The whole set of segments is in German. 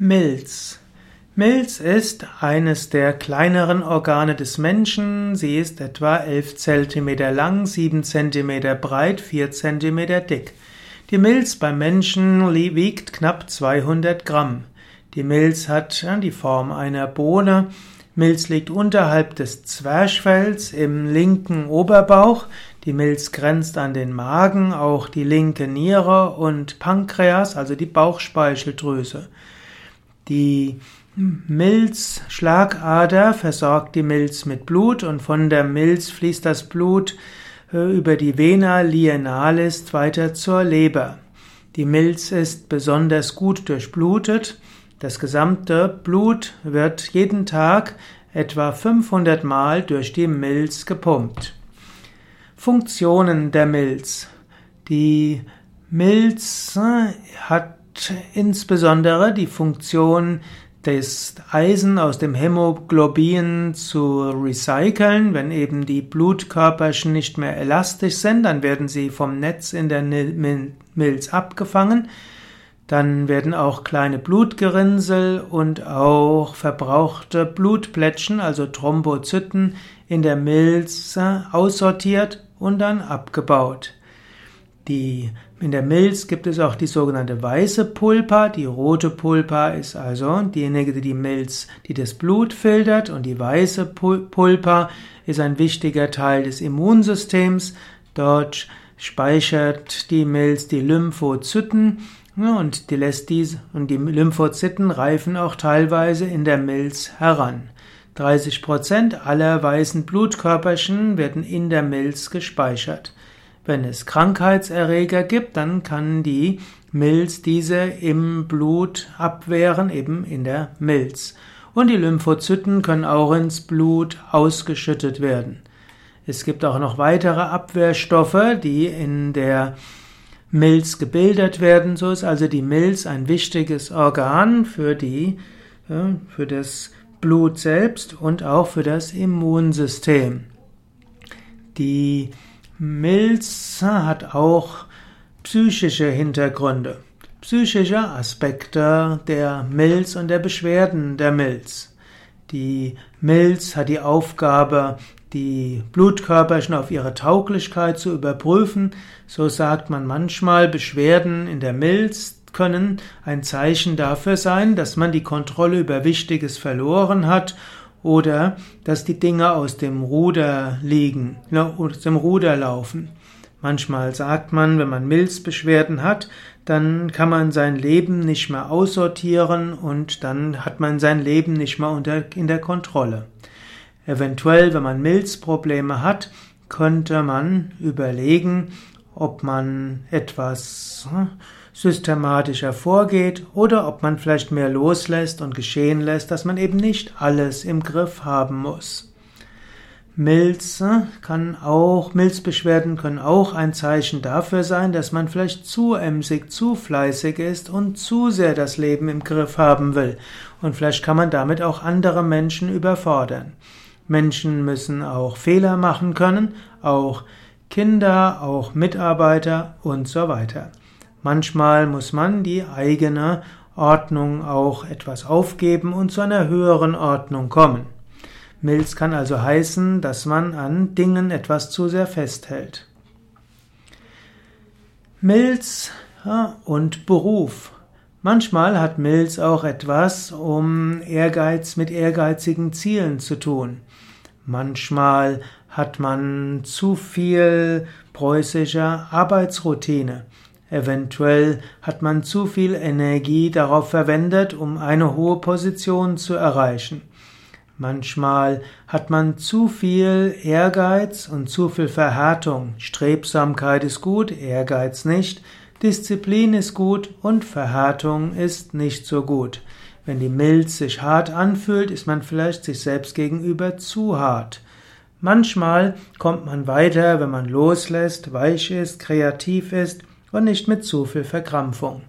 Milz. Milz ist eines der kleineren Organe des Menschen. Sie ist etwa 11 cm lang, 7 cm breit, 4 cm dick. Die Milz beim Menschen wiegt knapp 200 Gramm. Die Milz hat die Form einer Bohne. Milz liegt unterhalb des Zwerchfells im linken Oberbauch. Die Milz grenzt an den Magen, auch die linke Niere und Pankreas, also die Bauchspeicheldrüse. Die Milzschlagader versorgt die Milz mit Blut und von der Milz fließt das Blut äh, über die Vena lienalis weiter zur Leber. Die Milz ist besonders gut durchblutet. Das gesamte Blut wird jeden Tag etwa 500 Mal durch die Milz gepumpt. Funktionen der Milz. Die Milz äh, hat insbesondere die Funktion des Eisen aus dem Hämoglobin zu recyceln. Wenn eben die Blutkörperchen nicht mehr elastisch sind, dann werden sie vom Netz in der Milz abgefangen. Dann werden auch kleine Blutgerinnsel und auch verbrauchte Blutplättchen, also Thrombozyten, in der Milz aussortiert und dann abgebaut. Die, in der Milz gibt es auch die sogenannte weiße Pulpa. Die rote Pulpa ist also diejenige, die die Milz, die das Blut filtert und die weiße Pulpa ist ein wichtiger Teil des Immunsystems. Dort speichert die Milz die Lymphozyten und die lässt dies und die Lymphozyten reifen auch teilweise in der Milz heran. 30 Prozent aller weißen Blutkörperchen werden in der Milz gespeichert. Wenn es Krankheitserreger gibt, dann kann die Milz diese im Blut abwehren, eben in der Milz. Und die Lymphozyten können auch ins Blut ausgeschüttet werden. Es gibt auch noch weitere Abwehrstoffe, die in der Milz gebildet werden. So ist also die Milz ein wichtiges Organ für die, für das Blut selbst und auch für das Immunsystem. Die Milz hat auch psychische Hintergründe, psychische Aspekte der Milz und der Beschwerden der Milz. Die Milz hat die Aufgabe, die Blutkörperchen auf ihre Tauglichkeit zu überprüfen. So sagt man manchmal, Beschwerden in der Milz können ein Zeichen dafür sein, dass man die Kontrolle über Wichtiges verloren hat oder dass die Dinge aus dem Ruder liegen, aus dem Ruder laufen. Manchmal sagt man, wenn man Milzbeschwerden hat, dann kann man sein Leben nicht mehr aussortieren und dann hat man sein Leben nicht mehr unter, in der Kontrolle. Eventuell, wenn man Milzprobleme hat, könnte man überlegen, ob man etwas hm, systematischer vorgeht oder ob man vielleicht mehr loslässt und geschehen lässt, dass man eben nicht alles im Griff haben muss. Milz kann auch, Milzbeschwerden können auch ein Zeichen dafür sein, dass man vielleicht zu emsig, zu fleißig ist und zu sehr das Leben im Griff haben will. Und vielleicht kann man damit auch andere Menschen überfordern. Menschen müssen auch Fehler machen können, auch Kinder, auch Mitarbeiter und so weiter. Manchmal muss man die eigene Ordnung auch etwas aufgeben und zu einer höheren Ordnung kommen. Milz kann also heißen, dass man an Dingen etwas zu sehr festhält. Milz und Beruf. Manchmal hat Milz auch etwas um Ehrgeiz mit ehrgeizigen Zielen zu tun. Manchmal hat man zu viel preußischer Arbeitsroutine. Eventuell hat man zu viel Energie darauf verwendet, um eine hohe Position zu erreichen. Manchmal hat man zu viel Ehrgeiz und zu viel Verhärtung. Strebsamkeit ist gut, Ehrgeiz nicht. Disziplin ist gut und Verhärtung ist nicht so gut. Wenn die Milz sich hart anfühlt, ist man vielleicht sich selbst gegenüber zu hart. Manchmal kommt man weiter, wenn man loslässt, weich ist, kreativ ist und nicht mit zu viel Verkrampfung.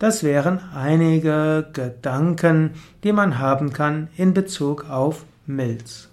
Das wären einige Gedanken, die man haben kann in Bezug auf Milz.